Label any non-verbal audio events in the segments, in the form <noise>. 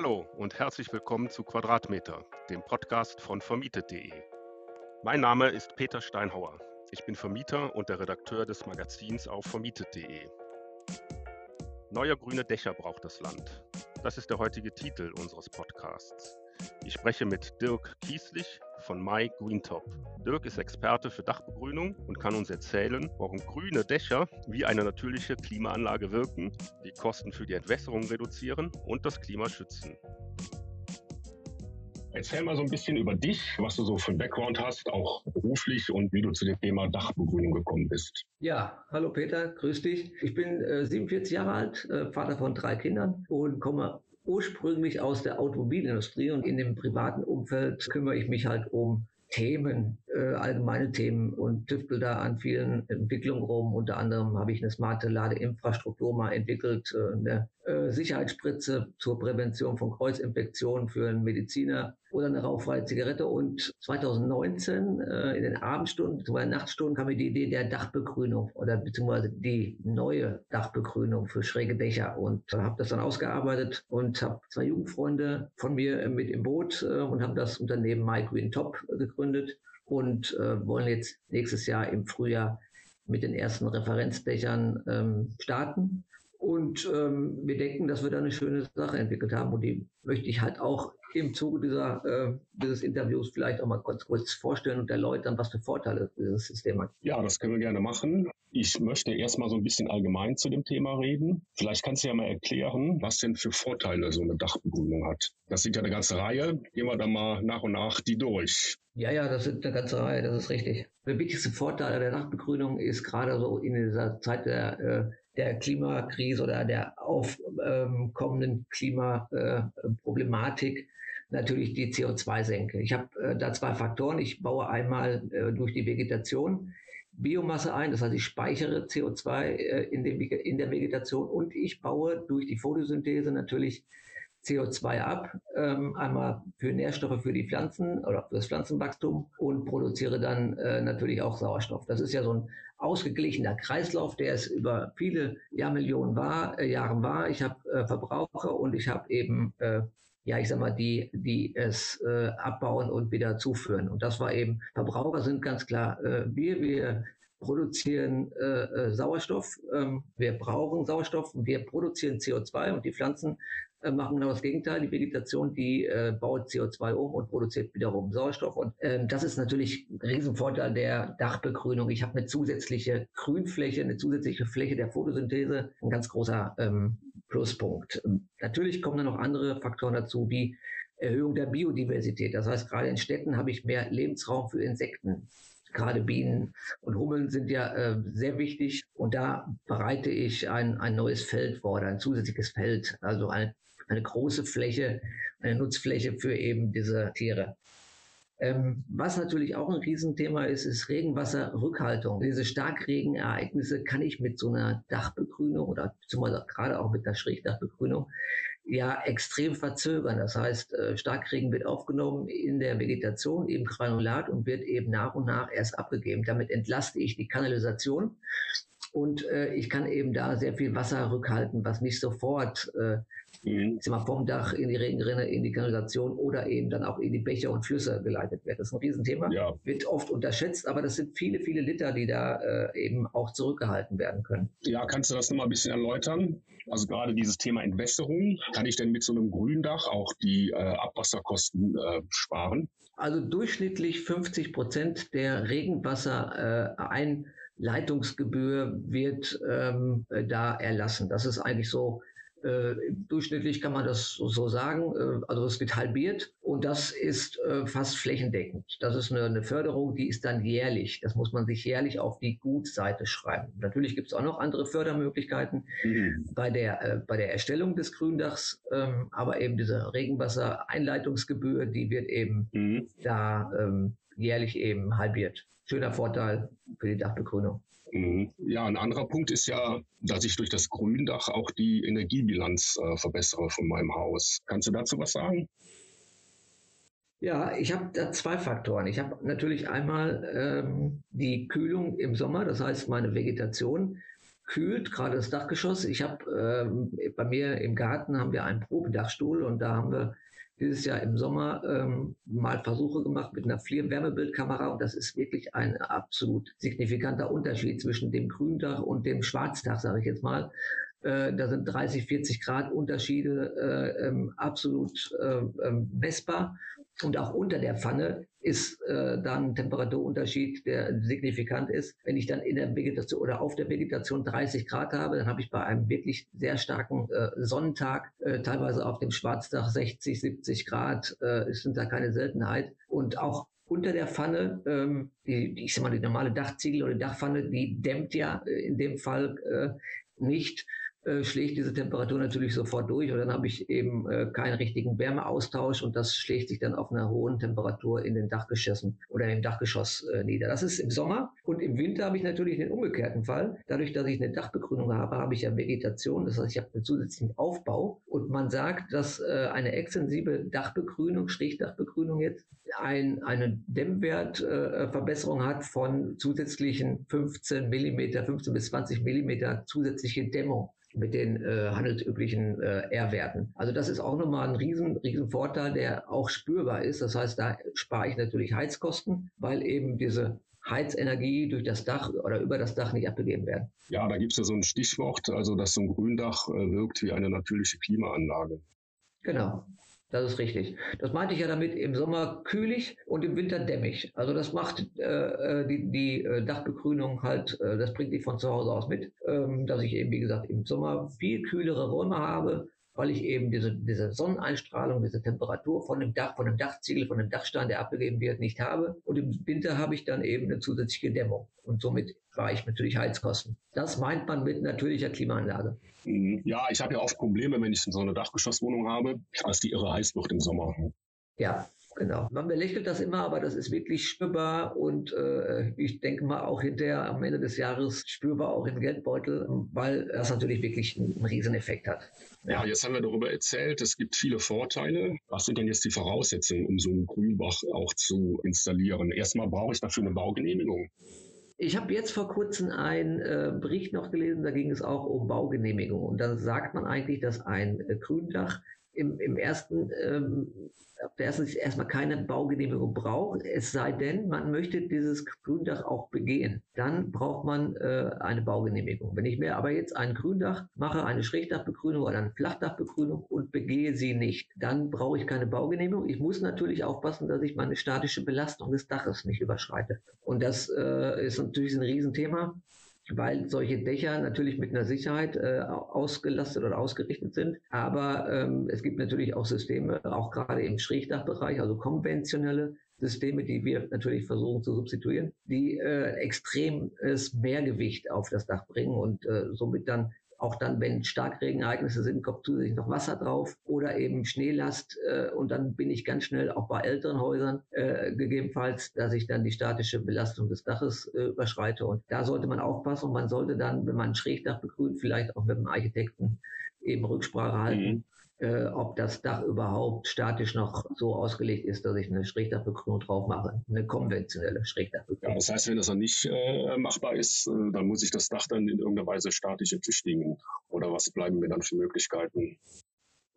Hallo und herzlich willkommen zu Quadratmeter, dem Podcast von vermietet.de. Mein Name ist Peter Steinhauer. Ich bin Vermieter und der Redakteur des Magazins auf vermietet.de. Neue grüne Dächer braucht das Land. Das ist der heutige Titel unseres Podcasts. Ich spreche mit Dirk Kieslich von My Greentop. Dirk ist Experte für Dachbegrünung und kann uns erzählen, warum grüne Dächer wie eine natürliche Klimaanlage wirken, die Kosten für die Entwässerung reduzieren und das Klima schützen. Erzähl mal so ein bisschen über dich, was du so für einen Background hast, auch beruflich und wie du zu dem Thema Dachbegrünung gekommen bist. Ja, hallo Peter, grüß dich. Ich bin äh, 47 Jahre alt, äh, Vater von drei Kindern und komme ursprünglich aus der Automobilindustrie und in dem privaten Umfeld kümmere ich mich halt um Themen, äh, allgemeine Themen und tüftel da an vielen Entwicklungen rum. Unter anderem habe ich eine smarte Ladeinfrastruktur mal entwickelt, äh, eine äh, Sicherheitsspritze zur Prävention von Kreuzinfektionen für einen Mediziner oder eine rauchfreie Zigarette. Und 2019 äh, in den Abendstunden, den Nachtstunden kam mir die Idee der Dachbegrünung oder beziehungsweise die neue Dachbegrünung für schräge Dächer und äh, habe das dann ausgearbeitet und habe zwei Jugendfreunde von mir mit im Boot äh, und habe das Unternehmen My Green Top gegründet und äh, wollen jetzt nächstes Jahr im Frühjahr mit den ersten Referenzdächern ähm, starten. Und ähm, wir denken, dass wir da eine schöne Sache entwickelt haben. Und die möchte ich halt auch im Zuge dieser, äh, dieses Interviews vielleicht auch mal kurz, kurz vorstellen und erläutern, was für Vorteile dieses System hat. Ja, das können wir gerne machen. Ich möchte erstmal so ein bisschen allgemein zu dem Thema reden. Vielleicht kannst du ja mal erklären, was denn für Vorteile so eine Dachbegrünung hat. Das sind ja eine ganze Reihe. Gehen wir dann mal nach und nach die durch. Ja, ja, das sind eine ganze Reihe, das ist richtig. Der wichtigste Vorteil der Dachbegrünung ist gerade so in dieser Zeit der äh, der Klimakrise oder der aufkommenden ähm, Klimaproblematik natürlich die CO2-Senke. Ich habe äh, da zwei Faktoren. Ich baue einmal äh, durch die Vegetation Biomasse ein, das heißt, ich speichere CO2 äh, in, dem, in der Vegetation und ich baue durch die Photosynthese natürlich CO2 ab, ähm, einmal für Nährstoffe für die Pflanzen oder für das Pflanzenwachstum und produziere dann äh, natürlich auch Sauerstoff. Das ist ja so ein ausgeglichener Kreislauf, der es über viele Jahrmillionen war, äh, Jahren war. Ich habe äh, Verbraucher und ich habe eben äh, ja, ich sag mal, die, die es äh, abbauen und wieder zuführen. Und das war eben, Verbraucher sind ganz klar äh, wir, wir produzieren äh, äh Sauerstoff, ähm, wir brauchen Sauerstoff, wir produzieren CO2 und die Pflanzen äh, machen genau das Gegenteil. Die Vegetation, die äh, baut CO2 um und produziert wiederum Sauerstoff. Und ähm, das ist natürlich ein Riesenvorteil der Dachbegrünung. Ich habe eine zusätzliche Grünfläche, eine zusätzliche Fläche der Photosynthese, ein ganz großer ähm, Pluspunkt. Ähm, natürlich kommen dann noch andere Faktoren dazu, wie Erhöhung der Biodiversität. Das heißt, gerade in Städten habe ich mehr Lebensraum für Insekten. Gerade Bienen und Hummeln sind ja äh, sehr wichtig und da bereite ich ein, ein neues Feld vor, ein zusätzliches Feld, also eine eine große Fläche, eine Nutzfläche für eben diese Tiere. Ähm, was natürlich auch ein Riesenthema ist, ist Regenwasserrückhaltung. Diese Starkregenereignisse kann ich mit so einer Dachbegrünung oder gerade auch mit der Schrägdachbegrünung ja extrem verzögern. Das heißt, äh, Starkregen wird aufgenommen in der Vegetation, eben Granulat und wird eben nach und nach erst abgegeben. Damit entlaste ich die Kanalisation und äh, ich kann eben da sehr viel Wasser rückhalten, was nicht sofort äh, mhm. mal, vom Dach in die Regenrinne, in die Kanalisation oder eben dann auch in die Bäche und Flüsse geleitet wird. Das ist ein Riesenthema, ja. wird oft unterschätzt, aber das sind viele, viele Liter, die da äh, eben auch zurückgehalten werden können. Ja, kannst du das nochmal ein bisschen erläutern? Also gerade dieses Thema Entwässerung, kann ich denn mit so einem Gründach auch die äh, Abwasserkosten äh, sparen? Also durchschnittlich 50 Prozent der Regenwasser äh, ein Leitungsgebühr wird ähm, da erlassen. Das ist eigentlich so äh, durchschnittlich kann man das so sagen. Äh, also es wird halbiert und das ist äh, fast flächendeckend. Das ist eine, eine, Förderung, die ist dann jährlich. Das muss man sich jährlich auf die Gutseite schreiben. Natürlich gibt es auch noch andere Fördermöglichkeiten mhm. bei, der, bei der Erstellung des Gründachs, ähm, aber eben diese Regenwassereinleitungsgebühr, die wird eben mhm. da ähm, jährlich eben halbiert schöner Vorteil für die Dachbegrünung. Mhm. Ja, ein anderer Punkt ist ja, dass ich durch das Gründach auch die Energiebilanz äh, verbessere von meinem Haus. Kannst du dazu was sagen? Ja, ich habe da zwei Faktoren. Ich habe natürlich einmal ähm, die Kühlung im Sommer, das heißt meine Vegetation kühlt, gerade das Dachgeschoss. Ich habe äh, bei mir im Garten haben wir einen Probedachstuhl und da haben wir dieses Jahr im Sommer ähm, mal Versuche gemacht mit einer FLIR-Wärmebildkamera und das ist wirklich ein absolut signifikanter Unterschied zwischen dem Gründach und dem Schwarzdach, sage ich jetzt mal. Äh, da sind 30, 40 Grad Unterschiede äh, ähm, absolut äh, ähm, messbar. Und auch unter der Pfanne ist äh, dann ein Temperaturunterschied, der signifikant ist. Wenn ich dann in der Vegetation oder auf der Vegetation 30 Grad habe, dann habe ich bei einem wirklich sehr starken äh, Sonnentag, äh, teilweise auf dem Schwarzdach 60, 70 Grad, äh, sind da keine Seltenheit. Und auch unter der Pfanne, ähm, die, die, ich sag mal, die normale Dachziegel oder Dachpfanne, die dämmt ja äh, in dem Fall äh, nicht. Äh, schlägt diese Temperatur natürlich sofort durch und dann habe ich eben äh, keinen richtigen Wärmeaustausch und das schlägt sich dann auf einer hohen Temperatur in den Dachgeschossen oder im Dachgeschoss äh, nieder. Das ist im Sommer und im Winter habe ich natürlich den umgekehrten Fall. Dadurch, dass ich eine Dachbegrünung habe, habe ich ja Vegetation, das heißt, ich habe einen zusätzlichen Aufbau und man sagt, dass äh, eine extensive Dachbegrünung, Strichdachbegrünung jetzt, ein, eine Dämmwertverbesserung äh, hat von zusätzlichen 15 Millimeter, 15 bis 20 Millimeter zusätzliche Dämmung mit den äh, handelsüblichen äh, R-Werten. Also das ist auch nochmal ein riesen, riesen Vorteil, der auch spürbar ist. Das heißt, da spare ich natürlich Heizkosten, weil eben diese Heizenergie durch das Dach oder über das Dach nicht abgegeben werden. Ja, da gibt es ja so ein Stichwort, also dass so ein Gründach äh, wirkt wie eine natürliche Klimaanlage. Genau. Das ist richtig. Das meinte ich ja damit im Sommer kühlig und im Winter dämmig. Also das macht äh, äh die, die äh, Dachbegrünung halt, äh, das bringt die von zu Hause aus mit, ähm, dass ich eben, wie gesagt, im Sommer viel kühlere Räume habe weil ich eben diese, diese Sonneneinstrahlung, diese Temperatur von dem Dach, von dem Dachziegel, von dem Dachstein, der abgegeben wird, nicht habe. Und im Winter habe ich dann eben eine zusätzliche Dämmung. Und somit spare ich natürlich Heizkosten. Das meint man mit natürlicher Klimaanlage. Mhm. Ja, ich habe ja oft Probleme, wenn ich so eine Dachgeschosswohnung habe, dass die irre heiß wird im Sommer. Ja, Genau. Man belächelt das immer, aber das ist wirklich spürbar und äh, ich denke mal auch hinterher am Ende des Jahres spürbar auch im Geldbeutel, weil das natürlich wirklich einen Rieseneffekt hat. Ja, jetzt haben wir darüber erzählt, es gibt viele Vorteile. Was sind denn jetzt die Voraussetzungen, um so einen Grünbach auch zu installieren? Erstmal brauche ich dafür eine Baugenehmigung. Ich habe jetzt vor kurzem einen äh, Bericht noch gelesen, da ging es auch um Baugenehmigung. Und da sagt man eigentlich, dass ein äh, Gründach im, im ersten ähm, auf der ersten Sicht erstmal keine Baugenehmigung braucht, es sei denn, man möchte dieses Gründach auch begehen. Dann braucht man äh, eine Baugenehmigung. Wenn ich mir aber jetzt ein Gründach mache, eine Schrägdachbegrünung oder eine Flachdachbegrünung und begehe sie nicht, dann brauche ich keine Baugenehmigung. Ich muss natürlich aufpassen, dass ich meine statische Belastung des Daches nicht überschreite. Und das äh, ist natürlich ein Riesenthema weil solche Dächer natürlich mit einer Sicherheit äh, ausgelastet oder ausgerichtet sind. Aber ähm, es gibt natürlich auch Systeme, auch gerade im Schrägdachbereich, also konventionelle Systeme, die wir natürlich versuchen zu substituieren, die äh, extremes Mehrgewicht auf das Dach bringen und äh, somit dann auch dann, wenn Starkregenereignisse sind, kommt zusätzlich noch Wasser drauf oder eben Schneelast. Äh, und dann bin ich ganz schnell auch bei älteren Häusern äh, gegebenenfalls, dass ich dann die statische Belastung des Daches äh, überschreite. Und da sollte man aufpassen und man sollte dann, wenn man ein Schrägdach begrünt, vielleicht auch mit dem Architekten eben Rücksprache halten. Mhm äh, ob das Dach überhaupt statisch noch so ausgelegt ist, dass ich eine Schrägdachbekrönung drauf mache, eine konventionelle Schrägdachbekrönung. Ja, das heißt, wenn das dann nicht äh, machbar ist, äh, dann muss ich das Dach dann in irgendeiner Weise statisch ertüchtigen. Oder was bleiben mir dann für Möglichkeiten?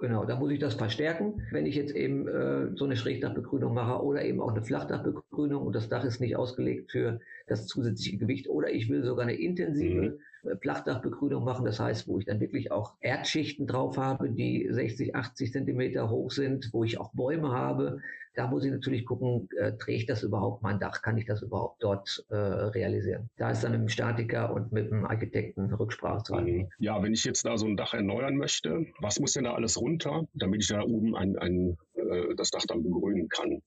Genau, da muss ich das verstärken. Wenn ich jetzt eben äh, so eine Schrägdachbegrünung mache oder eben auch eine Flachdachbegrünung und das Dach ist nicht ausgelegt für das zusätzliche Gewicht oder ich will sogar eine intensive mhm. Äh, Flachdachbegrünung machen, das heißt, wo ich dann wirklich auch Erdschichten drauf habe, die 60, 80 Zentimeter hoch sind, wo ich auch Bäume habe. Da muss ich natürlich gucken, äh, trägt das überhaupt mein Dach? Kann ich das überhaupt dort äh, realisieren? Da ist dann mit dem Statiker und mit dem Architekten Rücksprache zu halten. Mhm. Ja, wenn ich jetzt da so ein Dach erneuern möchte, was muss denn da alles runter, damit ich da oben ein, ein, äh, das Dach dann begrünen kann?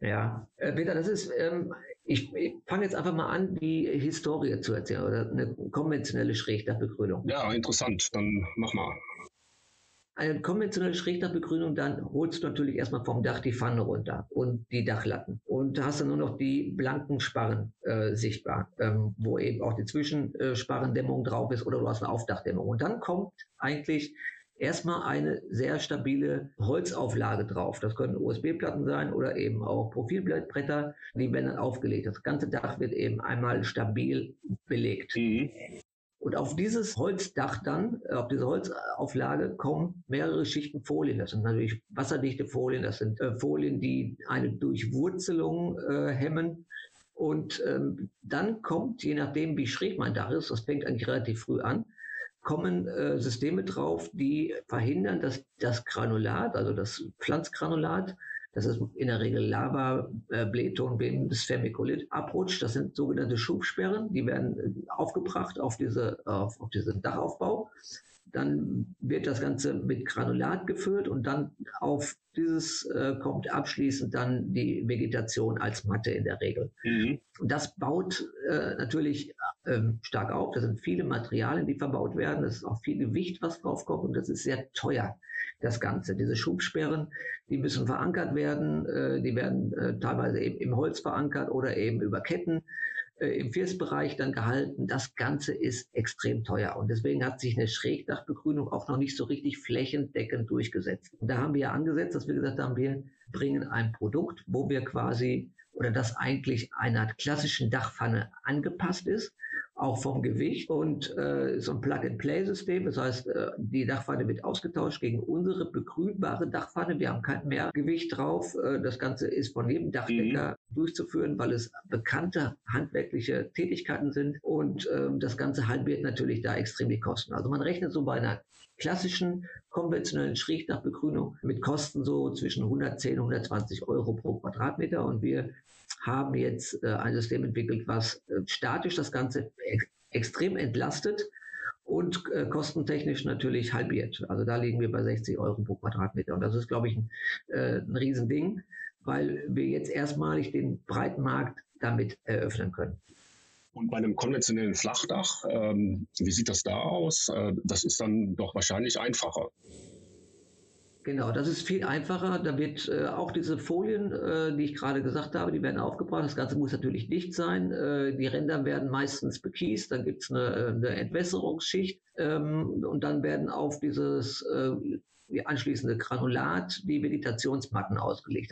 Ja, äh, Peter, das ist, ähm, ich, ich fange jetzt einfach mal an, die Historie zu erzählen oder eine konventionelle Schrägdachbegrünung. Ja, interessant, dann mach mal. Eine konventionelle Schrägdachbegrünung, dann holst du natürlich erstmal vom Dach die Pfanne runter und die Dachlatten. Und hast dann nur noch die blanken Sparren äh, sichtbar, ähm, wo eben auch die Zwischensparrendämmung drauf ist oder du hast eine Aufdachdämmung. Und dann kommt eigentlich erstmal eine sehr stabile Holzauflage drauf. Das können USB-Platten sein oder eben auch Profilbretter, die werden dann aufgelegt. Das ganze Dach wird eben einmal stabil belegt. Mhm. Und auf dieses Holzdach dann, auf diese Holzauflage kommen mehrere Schichten Folien. Das sind natürlich wasserdichte Folien, das sind äh, Folien, die eine Durchwurzelung äh, hemmen. Und ähm, dann kommt, je nachdem, wie schräg mein Dach ist, das fängt eigentlich relativ früh an, kommen äh, Systeme drauf, die verhindern, dass das Granulat, also das Pflanzgranulat, das ist in der Regel Lava, äh, Blähton, bis Vermiculit abrutscht. Das sind sogenannte Schubsperren. Die werden äh, aufgebracht auf, diese, auf, auf diesen Dachaufbau. Dann wird das Ganze mit Granulat gefüllt und dann auf dieses äh, kommt abschließend dann die Vegetation als Matte in der Regel. Mhm. Und das baut äh, natürlich ähm, stark auf. Das sind viele Materialien, die verbaut werden. Das ist auch viel Gewicht, was draufkommt und das ist sehr teuer das Ganze. Diese Schubsperren, die müssen verankert werden, äh, die werden äh, teilweise eben im Holz verankert oder eben über Ketten äh, im Firstbereich dann gehalten. Das Ganze ist extrem teuer und deswegen hat sich eine Schrägdachbegrünung auch noch nicht so richtig flächendeckend durchgesetzt. Und da haben wir ja angesetzt, dass wir gesagt haben, wir bringen ein Produkt, wo wir quasi oder das eigentlich einer klassischen Dachpfanne angepasst ist, auch vom Gewicht und äh, so ein Plug-and-Play-System. Das heißt, äh, die Dachpfanne wird ausgetauscht gegen unsere begrünbare Dachpfanne. Wir haben kein mehr Gewicht drauf. Äh, das Ganze ist von jedem Dachdecker mhm. durchzuführen, weil es bekannte handwerkliche Tätigkeiten sind und äh, das Ganze halbiert natürlich da extrem die Kosten. Also man rechnet so bei einer klassischen konventionellen Schrägdachbegrünung mit Kosten so zwischen 110 und 120 Euro pro Quadratmeter und wir haben jetzt äh, ein System entwickelt, was äh, statisch das Ganze ex extrem entlastet und äh, kostentechnisch natürlich halbiert. Also da liegen wir bei 60 Euro pro Quadratmeter. Und das ist, glaube ich, ein, äh, ein Riesending, weil wir jetzt erstmalig den breiten Markt damit eröffnen können. Und bei einem konventionellen Flachdach, ähm, wie sieht das da aus? Äh, das ist dann doch wahrscheinlich einfacher. Genau, das ist viel einfacher. Da wird äh, auch diese Folien, äh, die ich gerade gesagt habe, die werden aufgebracht. Das Ganze muss natürlich dicht sein. Äh, die Ränder werden meistens bekiest. Dann gibt es eine, eine, Entwässerungsschicht. Ähm, und dann werden auf dieses die äh, anschließende Granulat die Vegetationsmatten ausgelegt.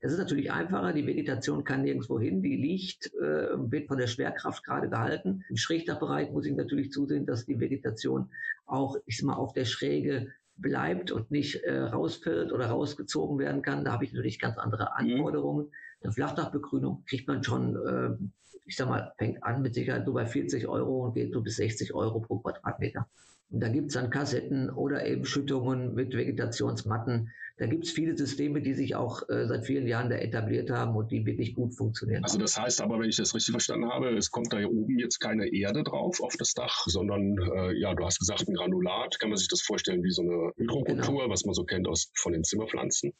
Das ist natürlich einfacher. Die Vegetation kann nirgendwo hin. Die liegt, äh, wird von der Schwerkraft gerade gehalten. Im Schrägdachbereich muss ich natürlich zusehen, dass die Vegetation auch, ich sag mal, auf der Schräge bleibt und nicht äh, rausfällt oder rausgezogen werden kann. Da habe ich natürlich ganz andere mhm. Anforderungen. Eine Flachdachbegrünung kriegt man schon, äh, ich sag mal, fängt an mit Sicherheit so bei 40 Euro und geht so bis 60 Euro pro Quadratmeter. Und da gibt es dann Kassetten oder eben Schüttungen mit Vegetationsmatten. Da gibt es viele Systeme, die sich auch äh, seit vielen Jahren da etabliert haben und die wirklich gut funktionieren. Also das heißt aber, wenn ich das richtig verstanden habe, es kommt da hier oben jetzt keine Erde drauf auf das Dach, sondern äh, ja, du hast gesagt, ein Granulat. Kann man sich das vorstellen wie so eine Hydrokultur, genau. was man so kennt aus von den Zimmerpflanzen?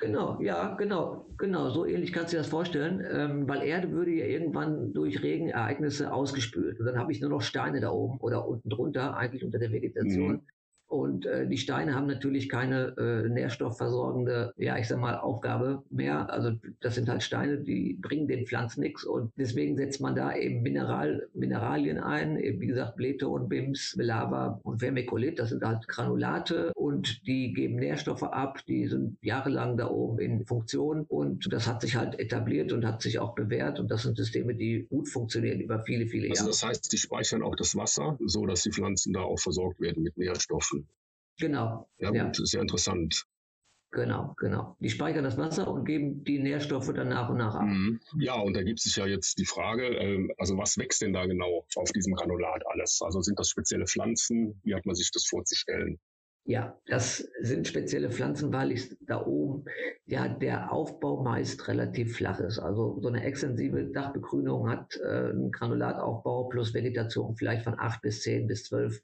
Genau, ja, genau, genau. So ähnlich kannst du dir das vorstellen, ähm, weil Erde würde ja irgendwann durch Regenereignisse ausgespült. Und dann habe ich nur noch Steine da oben oder unten drunter, eigentlich unter der Vegetation. Mhm. Und äh, die Steine haben natürlich keine äh, nährstoffversorgende, ja, ich sag mal, Aufgabe mehr. Also das sind halt Steine, die bringen den Pflanzen nichts. Und deswegen setzt man da eben Mineral, Mineralien ein, eben wie gesagt, Bleton, Bims, Lava und Vermiculit. Das sind halt Granulate und die geben Nährstoffe ab. Die sind jahrelang da oben in Funktion. Und das hat sich halt etabliert und hat sich auch bewährt. Und das sind Systeme, die gut funktionieren über viele, viele also Jahre. Also das heißt, die speichern auch das Wasser, so dass die Pflanzen da auch versorgt werden mit Nährstoffen. Genau. Ja, ja. gut, ist ja interessant. Genau, genau. Die speichern das Wasser und geben die Nährstoffe dann nach und nach ab. Mhm. Ja, und da gibt sich ja jetzt die Frage, äh, also was wächst denn da genau auf diesem Granulat alles? Also sind das spezielle Pflanzen? Wie hat man sich das vorzustellen? Ja, das sind spezielle Pflanzen, weil ich da oben ja der Aufbau meist relativ flach ist. Also so eine extensive Dachbegrünung hat äh, einen Granulataufbau plus Vegetation vielleicht von acht bis zehn bis zwölf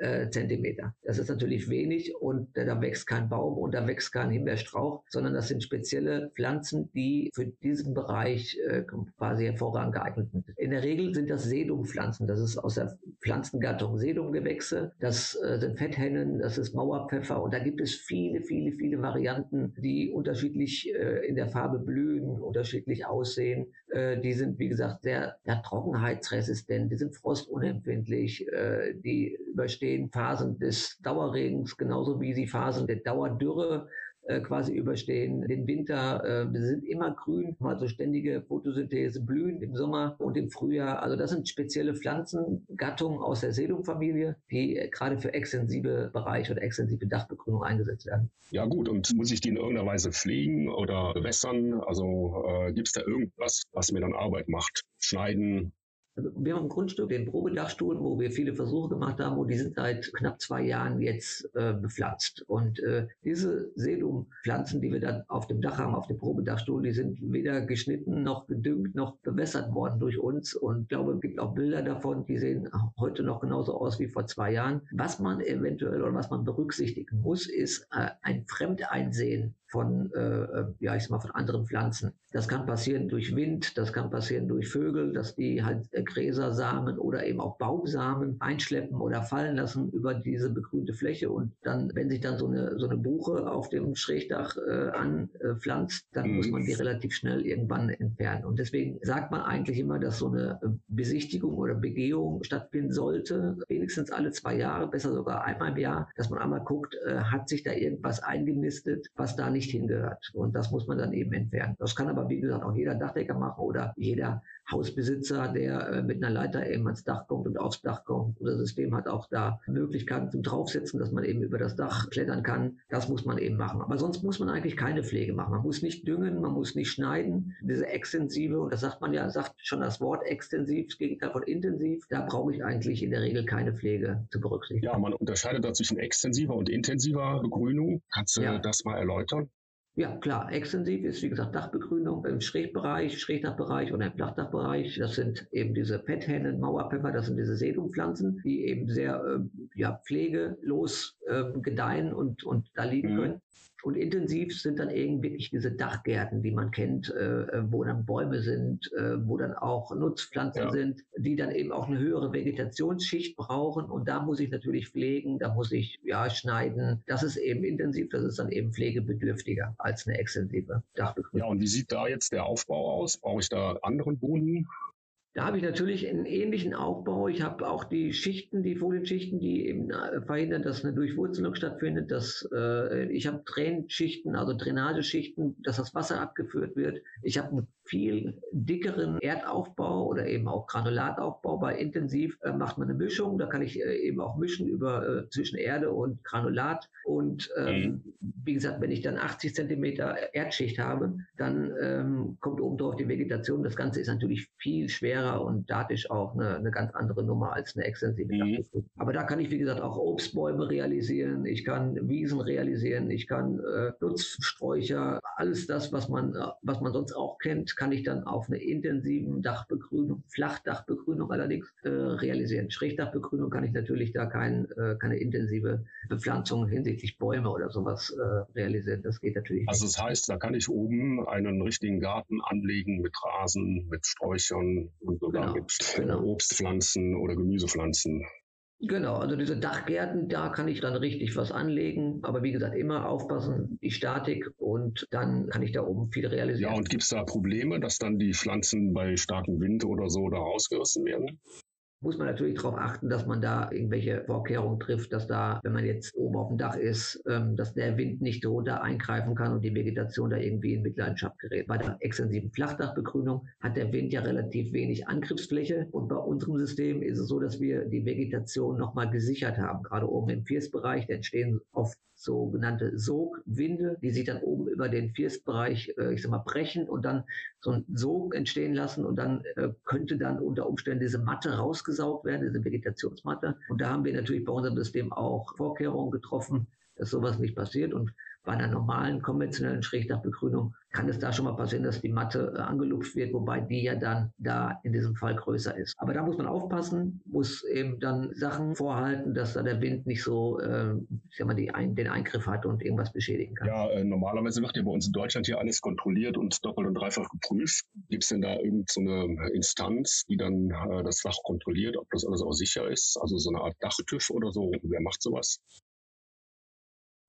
äh, Zentimeter. Das ist natürlich wenig und äh, da wächst kein Baum und da wächst kein Himbeerstrauch, sondern das sind spezielle Pflanzen, die für diesen Bereich äh, quasi hervorragend geeignet sind. In der Regel sind das Sedumpflanzen. Das ist aus der Pflanzengattung Sedumgewächse. Das äh, sind Fetthennen, das ist Mauerpfeffer und da gibt es viele, viele, viele Varianten, die unterschiedlich äh, in der Farbe blühen, unterschiedlich aussehen. Äh, die sind, wie gesagt, sehr ja, trockenheitsresistent, die sind frostunempfindlich, äh, die überstehen Phasen des Dauerregens genauso wie die Phasen der Dauerdürre äh, quasi überstehen, den Winter, äh, sind immer grün, also ständige Photosynthese, blühen im Sommer und im Frühjahr. Also das sind spezielle Pflanzengattungen aus der Sedumfamilie, die äh, gerade für extensive Bereiche oder extensive Dachbegrünung eingesetzt werden. Ja gut, und muss ich die in irgendeiner Weise pflegen oder bewässern? Also äh, gibt es da irgendwas, was mir dann Arbeit macht? Schneiden, also wir haben ein Grundstück, den Probedachstuhl, wo wir viele Versuche gemacht haben und die sind seit knapp zwei Jahren jetzt äh, bepflanzt. Und äh, diese Sedumpflanzen, die wir dann auf dem Dach haben, auf dem Probedachstuhl, die sind weder geschnitten noch gedüngt noch bewässert worden durch uns. Und ich glaube, es gibt auch Bilder davon, die sehen heute noch genauso aus wie vor zwei Jahren. Was man eventuell oder was man berücksichtigen muss, ist äh, ein Fremdeinsehen von, äh, äh, ja, ich sag mal, von anderen Pflanzen. Das kann passieren durch Wind, das kann passieren durch Vögel, dass die halt äh, Gräsersamen oder eben auch Baumsamen einschleppen oder fallen lassen über diese begrünte Fläche. Und dann, wenn sich dann so eine, so eine Buche auf dem Schrägdach äh, anpflanzt, dann mhm. muss man die relativ schnell irgendwann entfernen. Und deswegen sagt man eigentlich immer, dass so eine äh, Besichtigung oder Begehung stattfinden sollte, wenigstens alle zwei Jahre, besser sogar einmal im Jahr, dass man einmal guckt, äh, hat sich da irgendwas eingenistet, was da nicht nicht hingehört. Und das muss man dann eben entfernen. Das kann aber, wie gesagt, auch jeder Dachdecker machen oder jeder Hausbesitzer, der äh, mit einer Leiter eben ans Dach kommt und aufs Dach kommt. Unser System hat auch da Möglichkeiten zum Draufsetzen, dass man eben über das Dach klettern kann. Das muss man eben machen. Aber sonst muss man eigentlich keine Pflege machen. Man muss nicht düngen, man muss nicht schneiden. Diese extensive, und das sagt man ja, sagt schon das Wort extensiv, das Gegenteil von intensiv, da brauche ich eigentlich in der Regel keine Pflege zu berücksichtigen. Ja, man unterscheidet da zwischen extensiver und intensiver Begrünung. Kannst du ja. das mal erläutern? Ja, klar. Extensiv ist, wie gesagt, Dachbegrünung im Schrägbereich, Schrägdachbereich oder im Flachdachbereich. Das sind eben diese Petthennen, Mauerpfeffer, das sind diese Sedumpflanzen, die eben sehr äh, ja, pflegelos äh, gedeihen und, und da liegen mhm. können. Und intensiv sind dann eben wirklich diese Dachgärten, die man kennt, äh, äh, wo dann Bäume sind, äh, wo dann auch Nutzpflanzen ja. sind, die dann eben auch eine höhere Vegetationsschicht brauchen. Und da muss ich natürlich pflegen, da muss ich ja schneiden. Das ist eben intensiv, das ist dann eben pflegebedürftiger als eine extensive Dachbegrünung. Ja, und wie sieht da jetzt der Aufbau aus? Brauche ich da anderen Boden? Da habe ich natürlich einen ähnlichen Aufbau. Ich habe auch die Schichten, die Folienschichten, die eben äh, verhindern, dass eine Durchwurzelung stattfindet. Dass, äh, ich habe Tränenschichten, also Drainageschichten, dass das Wasser abgeführt wird. Ich habe einen viel dickeren Erdaufbau oder eben auch Granulataufbau. Bei Intensiv äh, macht man eine Mischung. Da kann ich äh, eben auch mischen über äh, zwischen Erde und Granulat. Und ähm, mhm. wie gesagt, wenn ich dann 80 Zentimeter Erdschicht habe, dann ähm, kommt oben drauf die Vegetation. Das Ganze ist natürlich viel schwerer und datisch auch eine, eine ganz andere Nummer als eine extensive mhm. Aber da kann ich, wie gesagt, auch Obstbäume realisieren. Ich kann Wiesen realisieren. Ich kann äh, Nutzsträucher, alles das, was man, was man sonst auch kennt, kann ich dann auf eine intensiven Dachbegrünung, Flachdachbegrünung allerdings äh, realisieren. Schrägdachbegrünung kann ich natürlich da kein, äh, keine intensive Bepflanzung hinsichtlich Bäume oder sowas äh, realisieren. Das geht natürlich. Also das heißt, da kann ich oben einen richtigen Garten anlegen mit Rasen, mit Sträuchern und sogar genau, mit genau. Obstpflanzen oder Gemüsepflanzen. Genau, also diese Dachgärten, da kann ich dann richtig was anlegen. Aber wie gesagt, immer aufpassen, die Statik und dann kann ich da oben viel realisieren. Ja, und gibt es da Probleme, dass dann die Pflanzen bei starkem Wind oder so da rausgerissen werden? Muss man natürlich darauf achten, dass man da irgendwelche Vorkehrungen trifft, dass da, wenn man jetzt oben auf dem Dach ist, ähm, dass der Wind nicht drunter eingreifen kann und die Vegetation da irgendwie in Mitleidenschaft gerät. Bei der extensiven Flachdachbegrünung hat der Wind ja relativ wenig Angriffsfläche und bei unserem System ist es so, dass wir die Vegetation nochmal gesichert haben. Gerade oben im Firstbereich, da entstehen oft sogenannte Sogwinde, die sich dann oben über den Firstbereich, äh, ich sag mal, brechen und dann so ein Sog entstehen lassen und dann äh, könnte dann unter Umständen diese Matte rausgesaugt werden, diese Vegetationsmatte. Und da haben wir natürlich bei unserem System auch Vorkehrungen getroffen, dass sowas nicht passiert. Und bei einer normalen konventionellen Schrägdachbegrünung kann es da schon mal passieren, dass die Matte äh, angelupft wird, wobei die ja dann da in diesem Fall größer ist. Aber da muss man aufpassen, muss eben dann Sachen vorhalten, dass da der Wind nicht so, äh, ich sag mal, ein, den Eingriff hat und irgendwas beschädigen kann. Ja, äh, normalerweise wird ja bei uns in Deutschland hier alles kontrolliert und doppelt und dreifach geprüft. Gibt es denn da irgendeine so Instanz, die dann äh, das Dach kontrolliert, ob das alles auch sicher ist? Also so eine Art Dachtüv oder so? Wer macht sowas?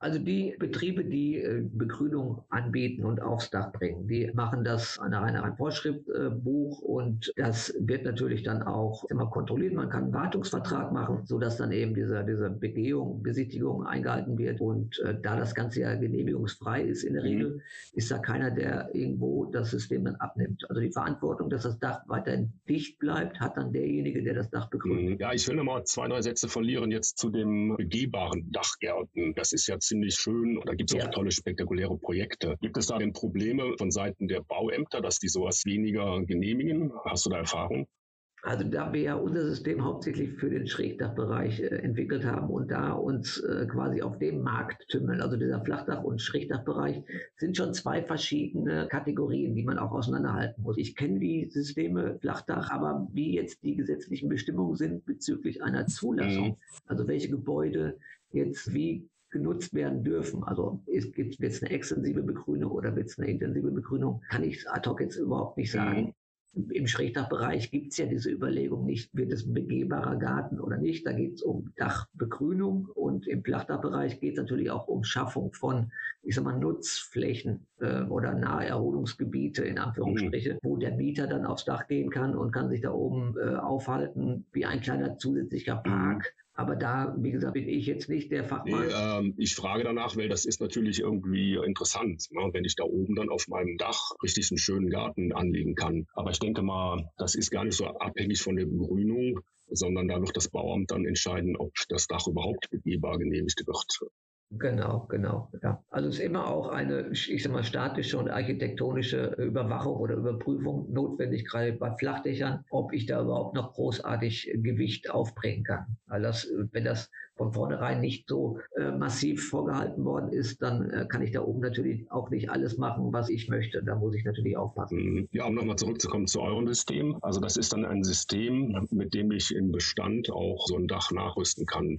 Also die Betriebe, die äh, Begrünung anbieten und aufs Dach bringen, die machen das nach einem Vorschriftbuch und das wird natürlich dann auch immer kontrolliert. Man kann einen Wartungsvertrag machen, sodass dann eben diese, diese Begehung, Besichtigung eingehalten wird. Und äh, da das Ganze ja genehmigungsfrei ist in der mhm. Regel, ist da keiner, der irgendwo das System dann abnimmt. Also die Verantwortung, dass das Dach weiterhin dicht bleibt, hat dann derjenige, der das Dach begrünt. Mhm. Ja, ich will nochmal zwei, drei Sätze verlieren jetzt zu dem begehbaren Dachgärten. Das ist ziemlich schön und da gibt es auch ja. tolle spektakuläre Projekte. Gibt es da denn Probleme von Seiten der Bauämter, dass die sowas weniger genehmigen? Hast du da Erfahrung? Also da wir ja unser System hauptsächlich für den Schrägdachbereich äh, entwickelt haben und da uns äh, quasi auf dem Markt tümmeln, also dieser Flachdach- und Schrägdachbereich, sind schon zwei verschiedene Kategorien, die man auch auseinanderhalten muss. Ich kenne die Systeme Flachdach, aber wie jetzt die gesetzlichen Bestimmungen sind bezüglich einer Zulassung, mhm. also welche Gebäude jetzt wie genutzt werden dürfen. Also es gibt jetzt eine extensive Begrünung oder wird es eine intensive Begrünung, kann ich ad hoc jetzt überhaupt nicht sagen. Mhm. Im Schrägdachbereich gibt es ja diese Überlegung nicht, wird es ein begehbarer Garten oder nicht. Da geht es um Dachbegrünung und im Flachdachbereich geht es natürlich auch um Schaffung von, ich sag mal, Nutzflächen äh, oder Naherholungsgebiete in Anführungsstriche, mhm. wo der Mieter dann aufs Dach gehen kann und kann sich da oben äh, aufhalten, wie ein kleiner zusätzlicher Park. Mhm aber da, wie gesagt, bin ich jetzt nicht der Fachmann. Nee, ähm, ich frage danach, weil das ist natürlich irgendwie interessant, ne, wenn ich da oben dann auf meinem Dach richtig einen schönen Garten anlegen kann. Aber ich denke mal, das ist gar nicht so abhängig von der Begrünung, sondern da wird das Bauamt dann entscheiden, ob das Dach überhaupt begehbar genehmigt wird. Genau, genau. Ja. Also es ist immer auch eine, ich sag mal, statische und architektonische Überwachung oder Überprüfung notwendig, gerade bei Flachdächern, ob ich da überhaupt noch großartig Gewicht aufbringen kann. Weil das, wenn das von vornherein nicht so äh, massiv vorgehalten worden ist, dann äh, kann ich da oben natürlich auch nicht alles machen, was ich möchte. Da muss ich natürlich aufpassen. Mhm. Ja, um nochmal zurückzukommen zu eurem System. Also das ist dann ein System, mit dem ich im Bestand auch so ein Dach nachrüsten kann.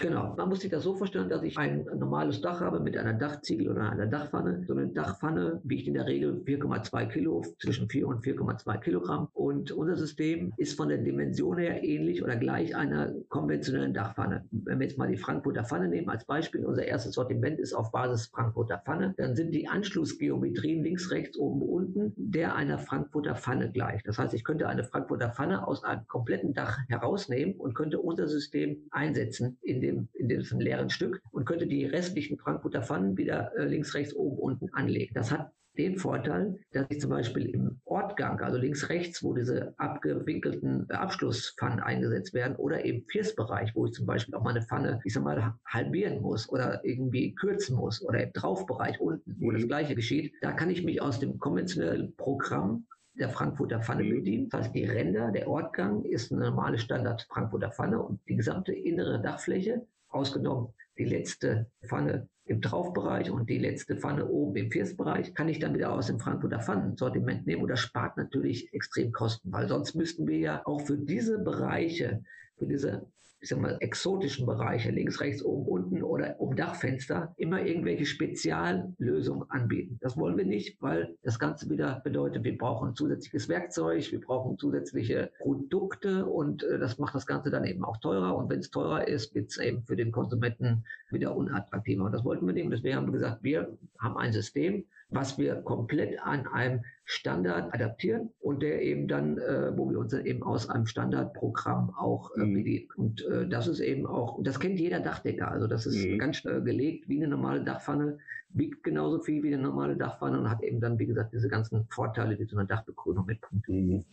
Genau. Man muss sich das so vorstellen, dass ich ein normales Dach habe mit einer Dachziegel oder einer Dachpfanne. So eine Dachpfanne wiegt in der Regel 4,2 Kilo, zwischen 4 und 4,2 Kilogramm. Und unser System ist von der Dimension her ähnlich oder gleich einer konventionellen Dachpfanne. Wenn wir jetzt mal die Frankfurter Pfanne nehmen als Beispiel, unser erstes Sortiment ist auf Basis Frankfurter Pfanne, dann sind die Anschlussgeometrien links, rechts, oben, unten der einer Frankfurter Pfanne gleich. Das heißt, ich könnte eine Frankfurter Pfanne aus einem kompletten Dach herausnehmen und könnte unser System einsetzen in dem dem, in diesem leeren Stück und könnte die restlichen Frankfurter Pfannen wieder äh, links, rechts, oben, unten anlegen. Das hat den Vorteil, dass ich zum Beispiel im Ortgang, also links, rechts, wo diese abgewinkelten Abschlusspfannen eingesetzt werden, oder im Fiersbereich, wo ich zum Beispiel auch meine Pfanne, ich sag mal, halbieren muss oder irgendwie kürzen muss, oder im Draufbereich unten, wo das mhm. Gleiche geschieht, da kann ich mich aus dem konventionellen Programm der Frankfurter Pfanne mhm. bedient. Das heißt, die Ränder, der Ortgang ist eine normale Standard Frankfurter Pfanne und die gesamte innere Dachfläche, ausgenommen die letzte Pfanne im Traufbereich und die letzte Pfanne oben im Firstbereich, kann ich dann wieder aus dem Frankfurter Pfannensortiment nehmen und das spart natürlich extrem Kosten, weil sonst müssten wir ja auch für diese Bereiche, für diese ich sag mal, exotischen Bereiche, links, rechts, oben, unten oder um Dachfenster, immer irgendwelche Speziallösungen anbieten. Das wollen wir nicht, weil das Ganze wieder bedeutet, wir brauchen zusätzliches Werkzeug, wir brauchen zusätzliche Produkte und äh, das macht das Ganze dann eben auch teurer. Und wenn es teurer ist, wird es eben für den Konsumenten wieder unattraktiver. Und das wollten wir nicht. Deswegen haben wir gesagt, wir haben ein System, was wir komplett an einem Standard adaptieren und der eben dann, äh, wo wir uns dann eben aus einem Standardprogramm auch äh, mhm. bedienen. Und äh, das ist eben auch, das kennt jeder Dachdecker. Also das ist mhm. ganz schnell gelegt wie eine normale Dachpfanne, wiegt genauso viel wie eine normale Dachpfanne und hat eben dann, wie gesagt, diese ganzen Vorteile, die so eine Dachbegrünung mitbringt. Mhm.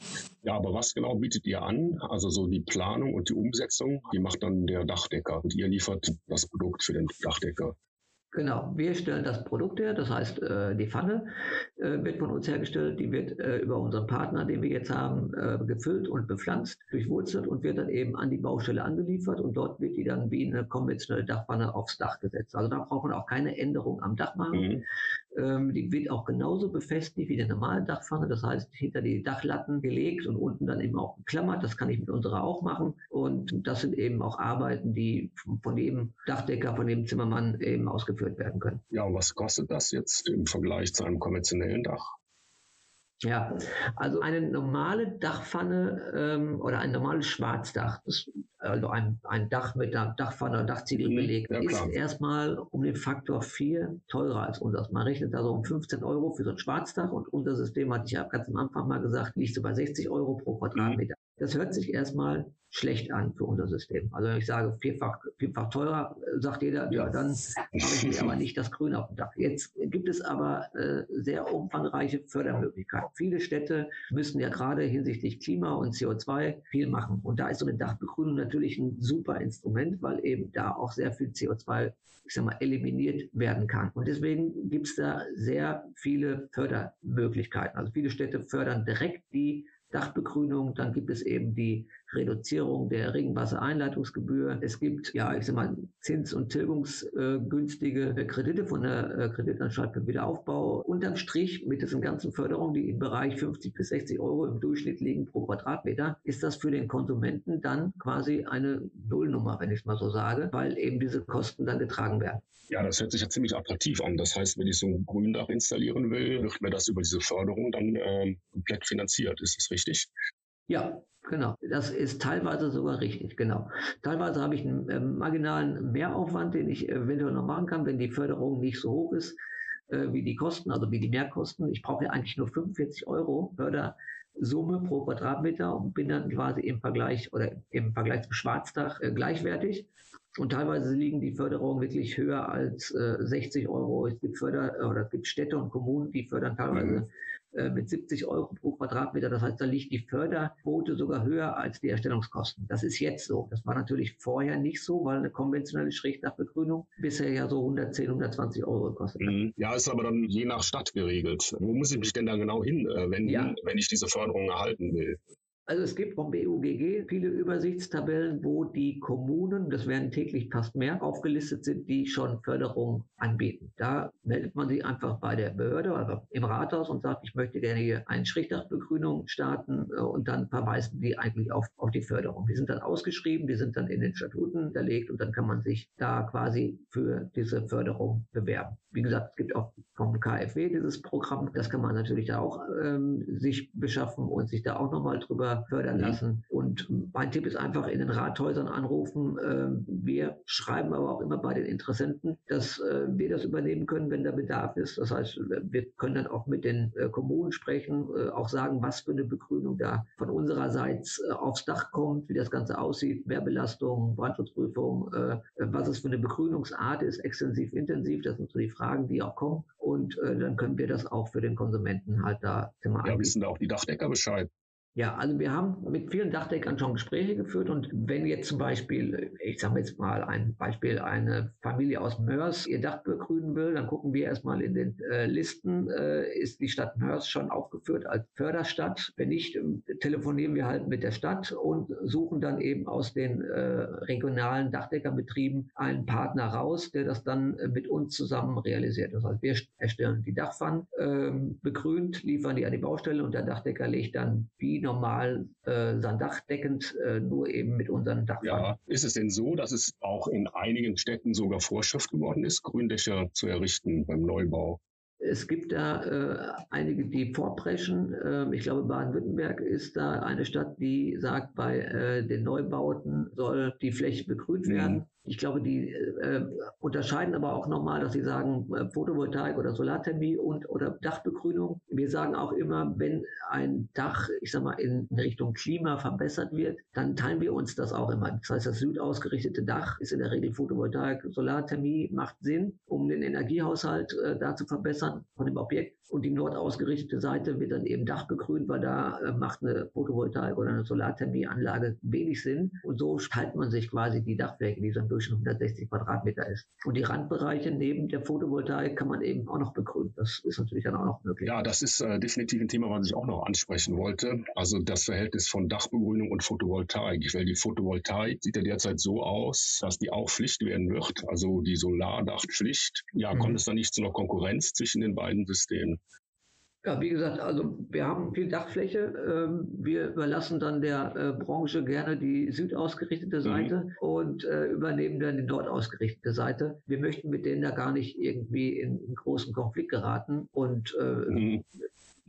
Ja, aber was genau bietet ihr an? Also so die Planung und die Umsetzung, die macht dann der Dachdecker und ihr liefert das Produkt für den Dachdecker. Genau, wir stellen das Produkt her, das heißt, äh, die Pfanne äh, wird von uns hergestellt, die wird äh, über unseren Partner, den wir jetzt haben, gefüllt und bepflanzt, durchwurzelt und wird dann eben an die Baustelle angeliefert und dort wird die dann wie eine konventionelle Dachpfanne aufs Dach gesetzt. Also da braucht man auch keine Änderung am Dach machen. Mhm. Ähm, die wird auch genauso befestigt wie eine normale Dachpfanne, das heißt hinter die Dachlatten gelegt und unten dann eben auch geklammert. Das kann ich mit unserer auch machen. Und das sind eben auch Arbeiten, die von jedem Dachdecker, von jedem Zimmermann eben ausgeführt werden können. Ja, und was kostet das jetzt im Vergleich zu einem konventionellen Dach? Ja, also eine normale Dachpfanne ähm, oder ein normales Schwarzdach, das also ein, ein Dach mit einer Dachpfanne, Dachziegel mhm. belegt, ja, ist erstmal um den Faktor 4 teurer als unseres. Man rechnet also um 15 Euro für so ein Schwarzdach und unser System, hatte ich ja ganz am Anfang mal gesagt, liegt so bei 60 Euro pro Quadratmeter. Das hört sich erstmal schlecht an für unser System. Also wenn ich sage, vierfach, vierfach teurer, äh, sagt jeder, ja, dann habe ich mir aber nicht das Grün auf dem Dach. Jetzt gibt es aber äh, sehr umfangreiche Fördermöglichkeiten. Viele Städte müssen ja gerade hinsichtlich Klima und CO2 viel machen. Und da ist so eine Dachbegrünung natürlich ein super Instrument, weil eben da auch sehr viel CO2 ich sag mal, eliminiert werden kann. Und deswegen gibt es da sehr viele Fördermöglichkeiten. Also viele Städte fördern direkt die Dachbegrünung, dann gibt es eben die Reduzierung der Regenwassereinleitungsgebühr. Es gibt, ja, ich sag mal, zins- und tilgungsgünstige Kredite von der äh, Kreditanstalt für Wiederaufbau. Unterm Strich mit diesen ganzen Förderungen, die im Bereich 50 bis 60 Euro im Durchschnitt liegen pro Quadratmeter, ist das für den Konsumenten dann quasi eine Nullnummer, wenn ich es mal so sage, weil eben diese Kosten dann getragen werden. Ja, das hört sich ja ziemlich attraktiv an. Das heißt, wenn ich so ein Gründach installieren will, wird mir das über diese Förderung dann äh, komplett finanziert. Ist das richtig? Ja, genau. Das ist teilweise sogar richtig, genau. Teilweise habe ich einen äh, marginalen Mehraufwand, den ich eventuell noch machen kann, wenn die Förderung nicht so hoch ist äh, wie die Kosten, also wie die Mehrkosten. Ich brauche ja eigentlich nur 45 Euro Fördersumme pro Quadratmeter und bin dann quasi im Vergleich oder im Vergleich zum Schwarzdach äh, gleichwertig. Und teilweise liegen die Förderungen wirklich höher als äh, 60 Euro. Es gibt Förder oder es gibt Städte und Kommunen, die fördern teilweise mhm. Äh, mit 70 Euro pro Quadratmeter. Das heißt, da liegt die Förderquote sogar höher als die Erstellungskosten. Das ist jetzt so. Das war natürlich vorher nicht so, weil eine konventionelle Schrägdachbegrünung bisher ja so 110, 120 Euro gekostet hat. Mhm. Ja, ist aber dann je nach Stadt geregelt. Wo muss ich mich denn da genau hinwenden, ja. wenn ich diese Förderung erhalten will? Also es gibt vom BUGG viele Übersichtstabellen, wo die Kommunen, das werden täglich fast mehr, aufgelistet sind, die schon Förderung anbieten. Da meldet man sich einfach bei der Behörde oder im Rathaus und sagt, ich möchte gerne hier eine Schrägdachbegrünung starten äh, und dann verweisen die eigentlich auf, auf die Förderung. Die sind dann ausgeschrieben, die sind dann in den Statuten hinterlegt und dann kann man sich da quasi für diese Förderung bewerben. Wie gesagt, es gibt auch vom KfW dieses Programm, das kann man natürlich da auch ähm, sich beschaffen und sich da auch nochmal drüber fördern lassen. Und mein Tipp ist einfach in den Rathäusern anrufen. Ähm, wir schreiben aber auch immer bei den Interessenten, dass äh, wir das übernehmen können, wenn der Bedarf ist. Das heißt, wir können dann auch mit den äh, Kommunen sprechen, äh, auch sagen, was für eine Begrünung da von unsererseits aufs Dach kommt, wie das Ganze aussieht, Mehrbelastung, Brandschutzprüfung, was es für eine Begrünungsart ist, extensiv, intensiv. Das sind so die Fragen, die auch kommen. Und dann können wir das auch für den Konsumenten halt da mal Ja, wissen da auch die Dachdecker Bescheid. Ja, also wir haben mit vielen Dachdeckern schon Gespräche geführt und wenn jetzt zum Beispiel, ich sage jetzt mal ein Beispiel, eine Familie aus Mörs ihr Dach begrünen will, dann gucken wir erstmal in den äh, Listen, äh, ist die Stadt Mörs schon aufgeführt als Förderstadt. Wenn nicht, ähm, telefonieren wir halt mit der Stadt und suchen dann eben aus den äh, regionalen Dachdeckerbetrieben einen Partner raus, der das dann äh, mit uns zusammen realisiert. Das heißt, wir erstellen die Dachpfannen, ähm, begrünt, liefern die an die Baustelle und der Dachdecker legt dann die normal äh, sein Dach deckend, äh, nur eben mit unseren Dachpfannen. Ja, ist es denn so, dass es auch in einigen Städten sogar Vorschrift geworden ist, Gründächer zu errichten beim Neubau? Es gibt da äh, einige, die vorpreschen. Ähm, ich glaube, Baden-Württemberg ist da eine Stadt, die sagt, bei äh, den Neubauten soll die Fläche begrünt mhm. werden. Ich glaube, die äh, unterscheiden aber auch nochmal, dass sie sagen äh, Photovoltaik oder Solarthermie und oder Dachbegrünung. Wir sagen auch immer, wenn ein Dach, ich sag mal, in Richtung Klima verbessert wird, dann teilen wir uns das auch immer. Das heißt, das südausgerichtete Dach ist in der Regel Photovoltaik, Solarthermie macht Sinn, um den Energiehaushalt äh, da zu verbessern von dem Objekt. Und die nordausgerichtete Seite wird dann eben dachbegrünt, weil da äh, macht eine Photovoltaik oder eine Solarthermieanlage wenig Sinn. Und so teilt man sich quasi die Dachfläche, die so im Durchschnitt 160 Quadratmeter ist. Und die Randbereiche neben der Photovoltaik kann man eben auch noch begrünen. Das ist natürlich dann auch noch möglich. Ja, das ist äh, definitiv ein Thema, was ich auch noch ansprechen wollte. Also das Verhältnis von Dachbegrünung und Photovoltaik. Weil die Photovoltaik sieht ja derzeit so aus, dass die auch Pflicht werden wird. Also die Solardachpflicht. Ja, mhm. kommt es da nicht zu einer Konkurrenz zwischen den beiden Systemen? Ja, wie gesagt, also wir haben viel Dachfläche. Ähm, wir überlassen dann der äh, Branche gerne die südausgerichtete mhm. Seite mhm. und äh, übernehmen dann die dort ausgerichtete Seite. Wir möchten mit denen da gar nicht irgendwie in einen großen Konflikt geraten und äh, mhm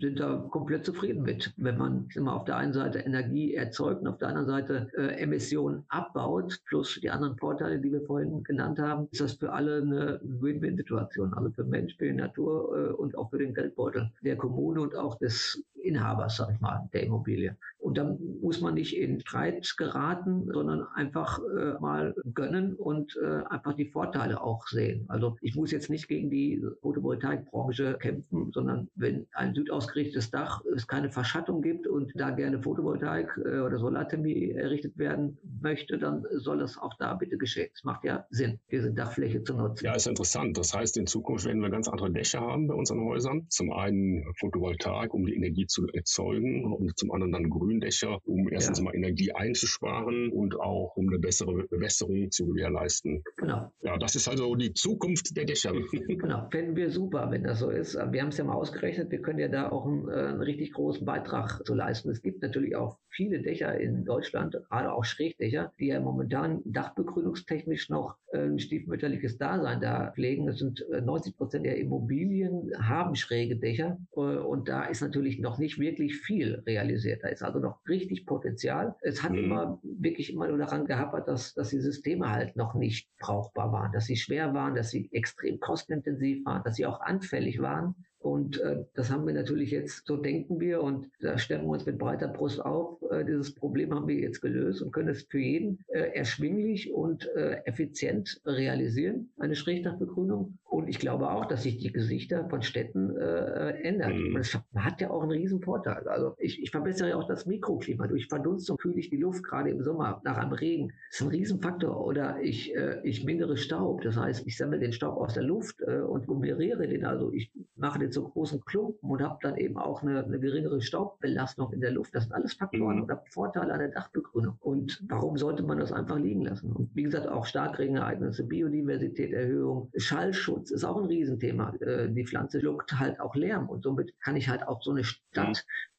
sind da komplett zufrieden mit. Wenn man immer auf der einen Seite Energie erzeugt und auf der anderen Seite äh, Emissionen abbaut, plus die anderen Vorteile, die wir vorhin genannt haben, ist das für alle eine Win-Win-Situation. Also für Mensch, für die Natur äh, und auch für den Geldbeutel der Kommune und auch des Inhabers, sag ich mal, der Immobilie. Und dann muss man nicht in Streit geraten, sondern einfach äh, mal gönnen und äh, einfach die Vorteile auch sehen. Also ich muss jetzt nicht gegen die Photovoltaikbranche kämpfen, sondern wenn ein südausgerichtetes Dach es keine Verschattung gibt und da gerne Photovoltaik äh, oder Solarthermie errichtet werden möchte, dann soll das auch da bitte geschehen. Es macht ja Sinn, diese Dachfläche zu nutzen. Ja, ist interessant. Das heißt, in Zukunft werden wir ganz andere Dächer haben bei unseren Häusern. Zum einen Photovoltaik, um die Energie zu erzeugen und zum anderen dann Gründächer, um erstens ja. mal Energie einzusparen und auch um eine bessere Bewässerung zu gewährleisten. Genau. Ja, das ist also die Zukunft der Dächer. <laughs> Genau, fänden wir super, wenn das so ist. Wir haben es ja mal ausgerechnet, wir können ja da auch einen, äh, einen richtig großen Beitrag zu leisten. Es gibt natürlich auch viele Dächer in Deutschland, gerade auch Schrägdächer, die ja momentan dachbegrünungstechnisch noch äh, ein stiefmütterliches Dasein da pflegen. Das sind 90 äh, Prozent der Immobilien haben schräge Dächer und da ist natürlich noch nicht wirklich viel realisiert. Da ist also noch richtig Potenzial. Es hat mhm. immer wirklich immer nur daran gehabt, dass, dass die Systeme halt noch nicht brauchbar waren, dass sie schwer waren, dass sie extrem kostenintensiv waren, dass sie auch anfällig waren. Und äh, das haben wir natürlich jetzt, so denken wir und da stellen wir uns mit breiter Brust auf. Äh, dieses Problem haben wir jetzt gelöst und können es für jeden äh, erschwinglich und äh, effizient realisieren, eine Schrägdachbegrünung. Und ich glaube auch, dass sich die Gesichter von Städten äh, ändern. Mhm. Das hat ja auch einen riesen Vorteil. Also ich, ich verbessere ja auch das Mikroklima. Durch Verdunstung kühle ich die Luft gerade im Sommer nach einem Regen. Das ist ein Riesenfaktor. Oder ich, äh, ich mindere Staub. Das heißt, ich sammle den Staub aus der Luft äh, und nummeriere den. Also ich mache den mit so großen Klumpen und habe dann eben auch eine, eine, geringere Staubbelastung in der Luft. Das sind alles Faktoren mhm. oder Vorteile an der Dachbegrünung. Und warum sollte man das einfach liegen lassen? Und wie gesagt, auch Starkregenereignisse, Biodiversitätserhöhung, Schallschutz ist auch ein Riesenthema. Äh, die Pflanze schluckt halt auch Lärm und somit kann ich halt auch so eine Stadt mhm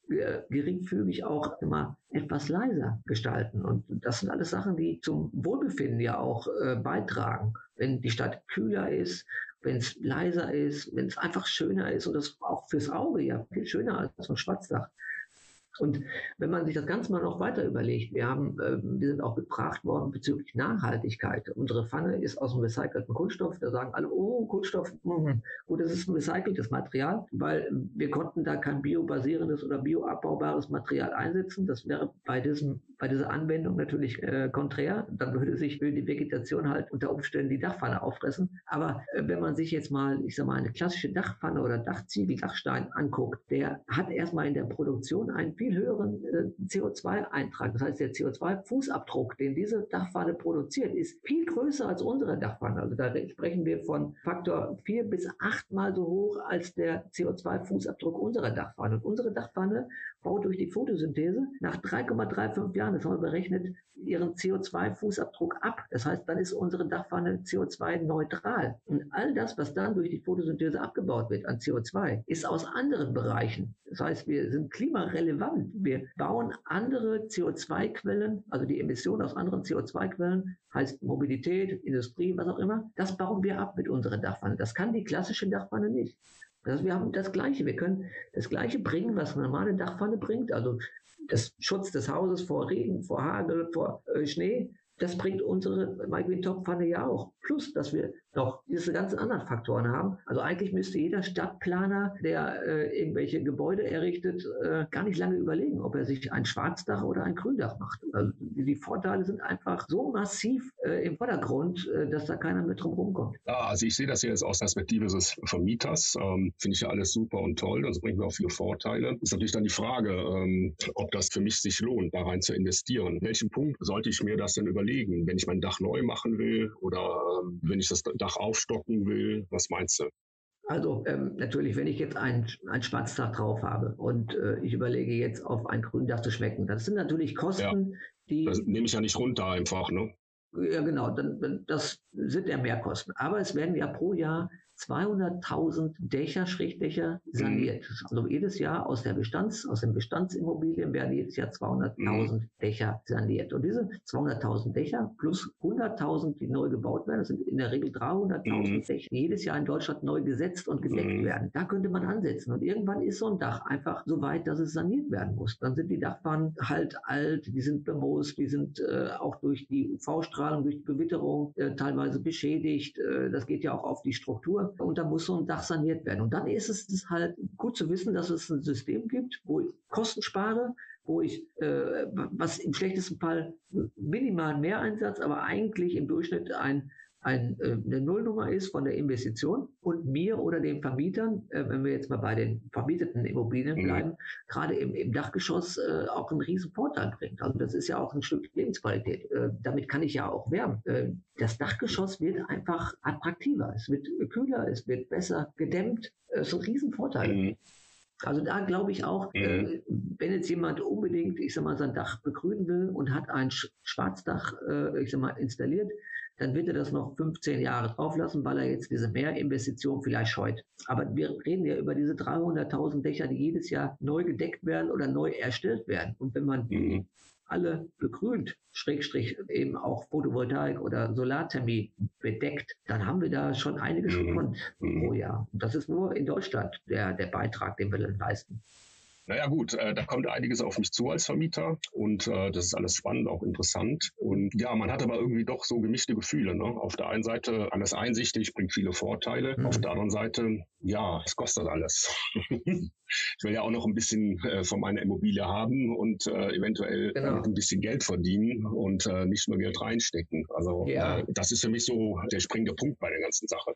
geringfügig auch immer etwas leiser gestalten. Und das sind alles Sachen, die zum Wohlbefinden ja auch äh, beitragen. Wenn die Stadt kühler ist, wenn es leiser ist, wenn es einfach schöner ist und das auch fürs Auge ja viel schöner als so ein Schwarzdach. Und wenn man sich das Ganze mal noch weiter überlegt, wir haben, äh, wir sind auch gefragt worden bezüglich Nachhaltigkeit. Unsere Pfanne ist aus einem recycelten Kunststoff. Da sagen alle, oh, Kunststoff, mh. gut, das ist ein recyceltes Material, weil wir konnten da kein biobasierendes oder bioabbaubares Material einsetzen. Das wäre bei diesem, bei dieser Anwendung natürlich äh, konträr. Dann würde sich die Vegetation halt unter Umständen die Dachpfanne auffressen. Aber äh, wenn man sich jetzt mal, ich sag mal, eine klassische Dachpfanne oder Dachziegel, Dachstein anguckt, der hat erstmal in der Produktion einen viel höheren äh, CO2-Eintrag. Das heißt, der CO2-Fußabdruck, den diese Dachpfanne produziert, ist viel größer als unsere Dachpfanne. Also da sprechen wir von Faktor vier bis achtmal so hoch als der CO2-Fußabdruck unserer Dachpfanne. Und unsere Dachpfanne durch die Photosynthese nach 3,35 Jahren, das haben wir berechnet, ihren CO2-Fußabdruck ab. Das heißt, dann ist unsere Dachpfanne CO2-neutral. Und all das, was dann durch die Photosynthese abgebaut wird an CO2, ist aus anderen Bereichen. Das heißt, wir sind klimarelevant. Wir bauen andere CO2-Quellen, also die Emissionen aus anderen CO2-Quellen, heißt Mobilität, Industrie, was auch immer. Das bauen wir ab mit unserer Dachpfanne. Das kann die klassische Dachpfanne nicht. Also wir haben das Gleiche. Wir können das Gleiche bringen, was eine normale Dachpfanne bringt. Also das Schutz des Hauses vor Regen, vor Hagel, vor äh, Schnee. Das bringt unsere Microwave-Topfpfanne ja auch. Plus, dass wir noch diese ganzen anderen Faktoren haben. Also eigentlich müsste jeder Stadtplaner, der äh, irgendwelche Gebäude errichtet, äh, gar nicht lange überlegen, ob er sich ein Schwarzdach oder ein Gründach macht. Also die Vorteile sind einfach so massiv äh, im Vordergrund, äh, dass da keiner mit drum rumkommt. Ja, also ich sehe das jetzt aus Perspektive des Vermieters. Ähm, Finde ich ja alles super und toll. Das bringt mir auch viele Vorteile. Ist natürlich dann die Frage, ähm, ob das für mich sich lohnt, da rein zu investieren. welchen Punkt sollte ich mir das denn überlegen, wenn ich mein Dach neu machen will oder ähm, wenn ich das Dach aufstocken will? Was meinst du? Also ähm, natürlich, wenn ich jetzt ein, ein Schwarzdach drauf habe und äh, ich überlege jetzt auf ein Gründach zu schmecken, das sind natürlich Kosten, ja, die... Das nehme ich ja nicht runter einfach, ne? Ja, genau, dann, das sind ja Mehrkosten. Aber es werden ja pro Jahr 200.000 Dächer, Schrägdächer saniert. Mhm. Also jedes Jahr aus der Bestands, aus den Bestandsimmobilien werden jedes Jahr 200.000 mhm. Dächer saniert. Und diese 200.000 Dächer plus 100.000, die neu gebaut werden, das sind in der Regel 300.000 mhm. Dächer, jedes Jahr in Deutschland neu gesetzt und gedeckt werden. Da könnte man ansetzen. Und irgendwann ist so ein Dach einfach so weit, dass es saniert werden muss. Dann sind die Dachbahnen halt alt, die sind bemoost, die sind äh, auch durch die UV-Strahlung, durch die Bewitterung äh, teilweise beschädigt. Äh, das geht ja auch auf die Struktur. Und da muss so ein Dach saniert werden. Und dann ist es halt gut zu wissen, dass es ein System gibt, wo ich Kosten spare, wo ich, äh, was im schlechtesten Fall minimalen Mehreinsatz, aber eigentlich im Durchschnitt ein ein, äh, eine Nullnummer ist von der Investition und mir oder den Vermietern, äh, wenn wir jetzt mal bei den vermieteten Immobilien mhm. bleiben, gerade im, im Dachgeschoss äh, auch einen riesen Vorteil bringt. Also das ist ja auch ein Stück Lebensqualität. Äh, damit kann ich ja auch wärmen. Äh, das Dachgeschoss wird einfach attraktiver, es wird kühler, es wird besser gedämmt. Das ist ein Riesenvorteil. Mhm. Also da glaube ich auch, mhm. äh, wenn jetzt jemand unbedingt, ich sag mal, sein Dach begrünen will und hat ein Schwarzdach, äh, ich sag mal, installiert, dann wird er das noch 15 Jahre drauflassen, weil er jetzt diese Mehrinvestition vielleicht scheut. Aber wir reden ja über diese 300.000 Dächer, die jedes Jahr neu gedeckt werden oder neu erstellt werden. Und wenn man mhm. alle begrünt, Schrägstrich eben auch Photovoltaik oder Solarthermie bedeckt, dann haben wir da schon einiges mhm. gewonnen mhm. pro Jahr. Und das ist nur in Deutschland der, der Beitrag, den wir leisten. Naja gut, äh, da kommt einiges auf mich zu als Vermieter und äh, das ist alles spannend, auch interessant. Und ja, man hat aber irgendwie doch so gemischte Gefühle. Ne? Auf der einen Seite alles einsichtig, bringt viele Vorteile. Mhm. Auf der anderen Seite, ja, es kostet alles. <laughs> ich will ja auch noch ein bisschen äh, von meiner Immobilie haben und äh, eventuell genau. ein bisschen Geld verdienen und äh, nicht nur Geld reinstecken. Also ja. Äh, das ist für mich so der springende Punkt bei der ganzen Sache.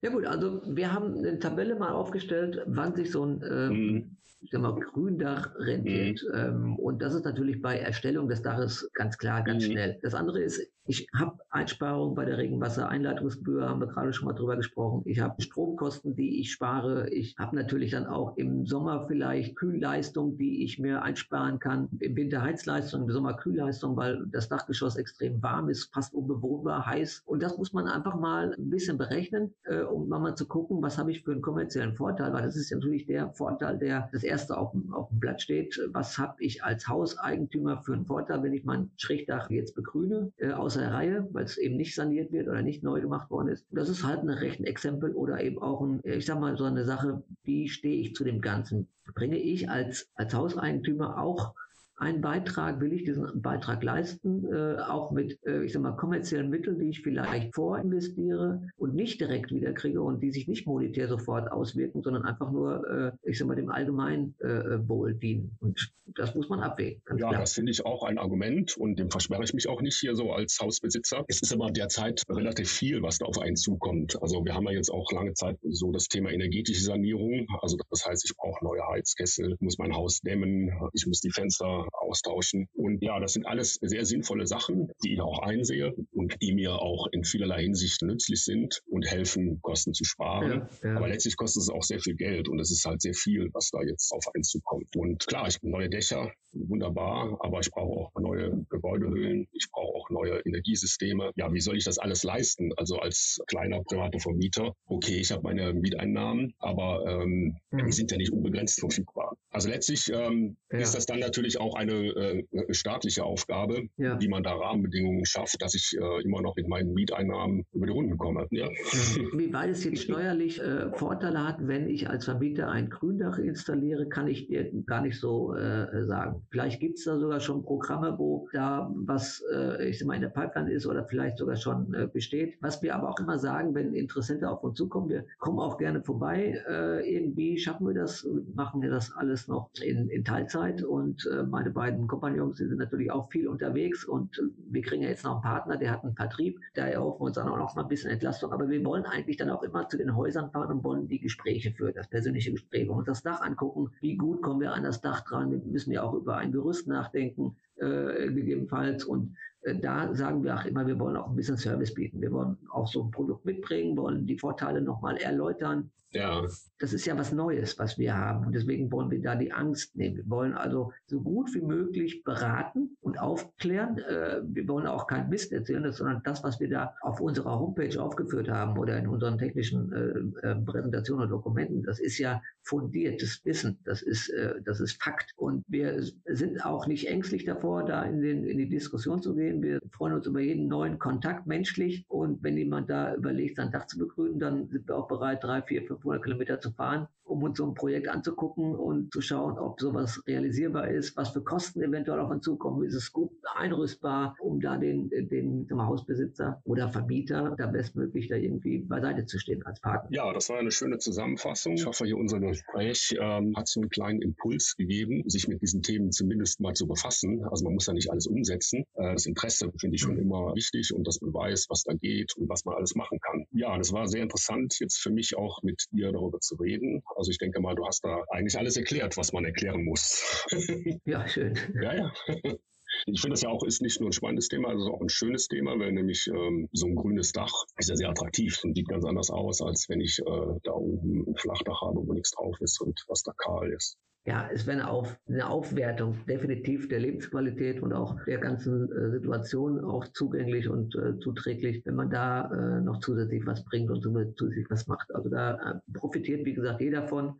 Ja gut, also wir haben eine Tabelle mal aufgestellt, wann sich so ein ähm, mhm ich sag mal, Gründach rentiert. Mhm. Ähm, und das ist natürlich bei Erstellung des Daches ganz klar, ganz mhm. schnell. Das andere ist, ich habe Einsparungen bei der Regenwassereinleitungsgebühr, haben wir gerade schon mal drüber gesprochen. Ich habe Stromkosten, die ich spare. Ich habe natürlich dann auch im Sommer vielleicht Kühlleistung, die ich mir einsparen kann. Im Winter Heizleistung, im Sommer Kühlleistung, weil das Dachgeschoss extrem warm ist, fast unbewohnbar, heiß. Und das muss man einfach mal ein bisschen berechnen, äh, um mal zu gucken, was habe ich für einen kommerziellen Vorteil, weil das ist natürlich der Vorteil, der das erste auf dem, auf dem Blatt steht. Was habe ich als Hauseigentümer für einen Vorteil, wenn ich mein Schrägdach jetzt begrüne, äh, außer der Reihe, weil es eben nicht saniert wird oder nicht neu gemacht worden ist. Das ist halt ein Rechenexempel oder eben auch ein, ich sag mal, so eine Sache, wie stehe ich zu dem Ganzen? Bringe ich als, als Hauseigentümer auch einen Beitrag, will ich diesen Beitrag leisten, äh, auch mit, äh, ich sag mal, kommerziellen Mitteln, die ich vielleicht vorinvestiere und nicht direkt wiederkriege und die sich nicht monetär sofort auswirken, sondern einfach nur, äh, ich sag mal, dem allgemeinen äh, Wohl dienen. Und das muss man abwägen. Ja, klar. das finde ich auch ein Argument und dem versperre ich mich auch nicht hier so als Hausbesitzer. Es ist aber derzeit relativ viel, was da auf einen zukommt. Also wir haben ja jetzt auch lange Zeit so das Thema energetische Sanierung. Also das heißt, ich brauche neue Heizkessel, muss mein Haus dämmen, ich muss die Fenster austauschen. Und ja, das sind alles sehr sinnvolle Sachen, die ich auch einsehe und die mir auch in vielerlei Hinsicht nützlich sind und helfen, Kosten zu sparen. Ja, ja. Aber letztlich kostet es auch sehr viel Geld und es ist halt sehr viel, was da jetzt auf einen zukommt. Und klar, ich neue Dächer, wunderbar, aber ich brauche auch neue Gebäudehüllen, ich brauche auch neue Energiesysteme. Ja, wie soll ich das alles leisten? Also als kleiner privater Vermieter, okay, ich habe meine Mieteinnahmen, aber ähm, mhm. die sind ja nicht unbegrenzt verfügbar. Also letztlich ähm, ja. ist das dann natürlich auch eine äh, staatliche Aufgabe, ja. wie man da Rahmenbedingungen schafft, dass ich äh, immer noch mit meinen Mieteinnahmen über die Runden komme. Ja. Wie weit es jetzt <laughs> steuerlich äh, Vorteile hat, wenn ich als Vermieter ein Gründach installiere, kann ich dir gar nicht so äh, sagen. Vielleicht gibt es da sogar schon Programme, wo da was, äh, ich sag mal, in der Pipeline ist oder vielleicht sogar schon äh, besteht. Was wir aber auch immer sagen, wenn Interessente auf uns zukommen, wir kommen auch gerne vorbei. irgendwie schaffen wir das, machen wir das alles noch in, in Teilzeit und meine beiden Kompagnons sind natürlich auch viel unterwegs und wir kriegen ja jetzt noch einen Partner, der hat einen Vertrieb, da erhoffen wir uns dann auch noch mal ein bisschen Entlastung. Aber wir wollen eigentlich dann auch immer zu den Häusern fahren und wollen die Gespräche führen, das persönliche Gespräch und das Dach angucken. Wie gut kommen wir an das Dach dran? Wir müssen ja auch über ein Gerüst nachdenken, äh, gegebenenfalls. Und äh, da sagen wir auch immer, wir wollen auch ein bisschen Service bieten. Wir wollen auch so ein Produkt mitbringen, wollen die Vorteile nochmal erläutern Ja. Das ist ja was Neues, was wir haben. Und deswegen wollen wir da die Angst nehmen. Wir wollen also so gut wie möglich beraten und aufklären. Äh, wir wollen auch kein Mist erzählen, sondern das, was wir da auf unserer Homepage aufgeführt haben oder in unseren technischen äh, äh, Präsentationen und Dokumenten, das ist ja fundiertes Wissen. Das ist, das ist Fakt. Und wir sind auch nicht ängstlich davor, da in, den, in die Diskussion zu gehen. Wir freuen uns über jeden neuen Kontakt menschlich. Und wenn jemand da überlegt, sein Dach zu begrünen, dann sind wir auch bereit, drei, vier, 500 Kilometer zu fahren, um uns so ein Projekt anzugucken und zu schauen, ob sowas realisierbar ist, was für Kosten eventuell auf uns zukommen. Ist es gut einrüstbar, um da den, den Hausbesitzer oder Vermieter da bestmöglich da irgendwie beiseite zu stehen als Partner? Ja, das war eine schöne Zusammenfassung. Ich hoffe, hier unser Gespräch ähm, hat so einen kleinen Impuls gegeben, sich mit diesen Themen zumindest mal zu befassen. Also man muss ja nicht alles umsetzen. Äh, das Interesse finde ich schon mhm. immer wichtig und dass man weiß, was da geht und was man alles machen kann. Ja, das war sehr interessant, jetzt für mich auch mit dir darüber zu reden. Also ich denke mal, du hast da eigentlich alles erklärt, was man erklären muss. <laughs> ja, schön. Ja, ja. <laughs> Ich finde das ja auch ist nicht nur ein spannendes Thema, es ist auch ein schönes Thema, weil nämlich ähm, so ein grünes Dach ist ja sehr attraktiv und sieht ganz anders aus, als wenn ich äh, da oben ein Flachdach habe, wo nichts drauf ist und was da kahl ist ja, es wäre eine, Auf, eine Aufwertung definitiv der Lebensqualität und auch der ganzen äh, Situation auch zugänglich und äh, zuträglich, wenn man da äh, noch zusätzlich was bringt und zusätzlich was macht. Also da profitiert, wie gesagt, jeder davon,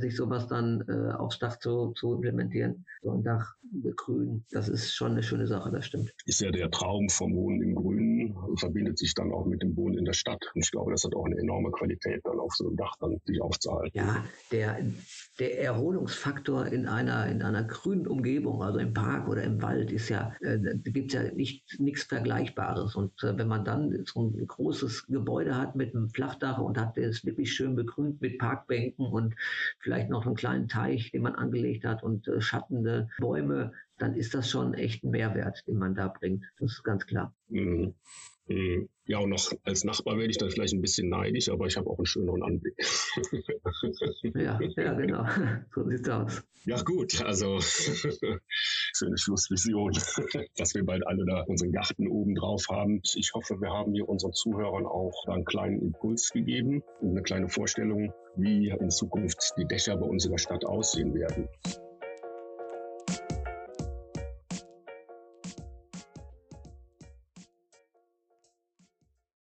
sich sowas dann aufs Dach zu, zu implementieren. So ein Dach begrünen, das ist schon eine schöne Sache, das stimmt. Ist ja der Traum vom Wohnen im Grünen, verbindet sich dann auch mit dem Wohnen in der Stadt. Und ich glaube, das hat auch eine enorme Qualität, dann auf so einem Dach dann sich aufzuhalten. Ja, der, der Erholungsfaktor Faktor in einer, in einer grünen Umgebung, also im Park oder im Wald, ist ja, äh, gibt es ja nicht, nichts Vergleichbares. Und äh, wenn man dann so ein großes Gebäude hat mit einem Flachdach und hat es wirklich schön begrünt mit Parkbänken und vielleicht noch einen kleinen Teich, den man angelegt hat und äh, schattende Bäume, dann ist das schon echt ein Mehrwert, den man da bringt. Das ist ganz klar. Mhm. Mhm. Ja, und noch als Nachbar werde ich dann vielleicht ein bisschen neidisch, aber ich habe auch einen schöneren Anblick. ja, ja, genau. <laughs> So sieht's aus. Ja, gut, also <laughs> schöne Schlussvision, <laughs> dass wir bald alle da unseren Garten oben drauf haben. Ich hoffe, wir haben hier unseren Zuhörern auch einen kleinen Impuls gegeben und eine kleine Vorstellung, wie in Zukunft die Dächer bei uns in der Stadt aussehen werden.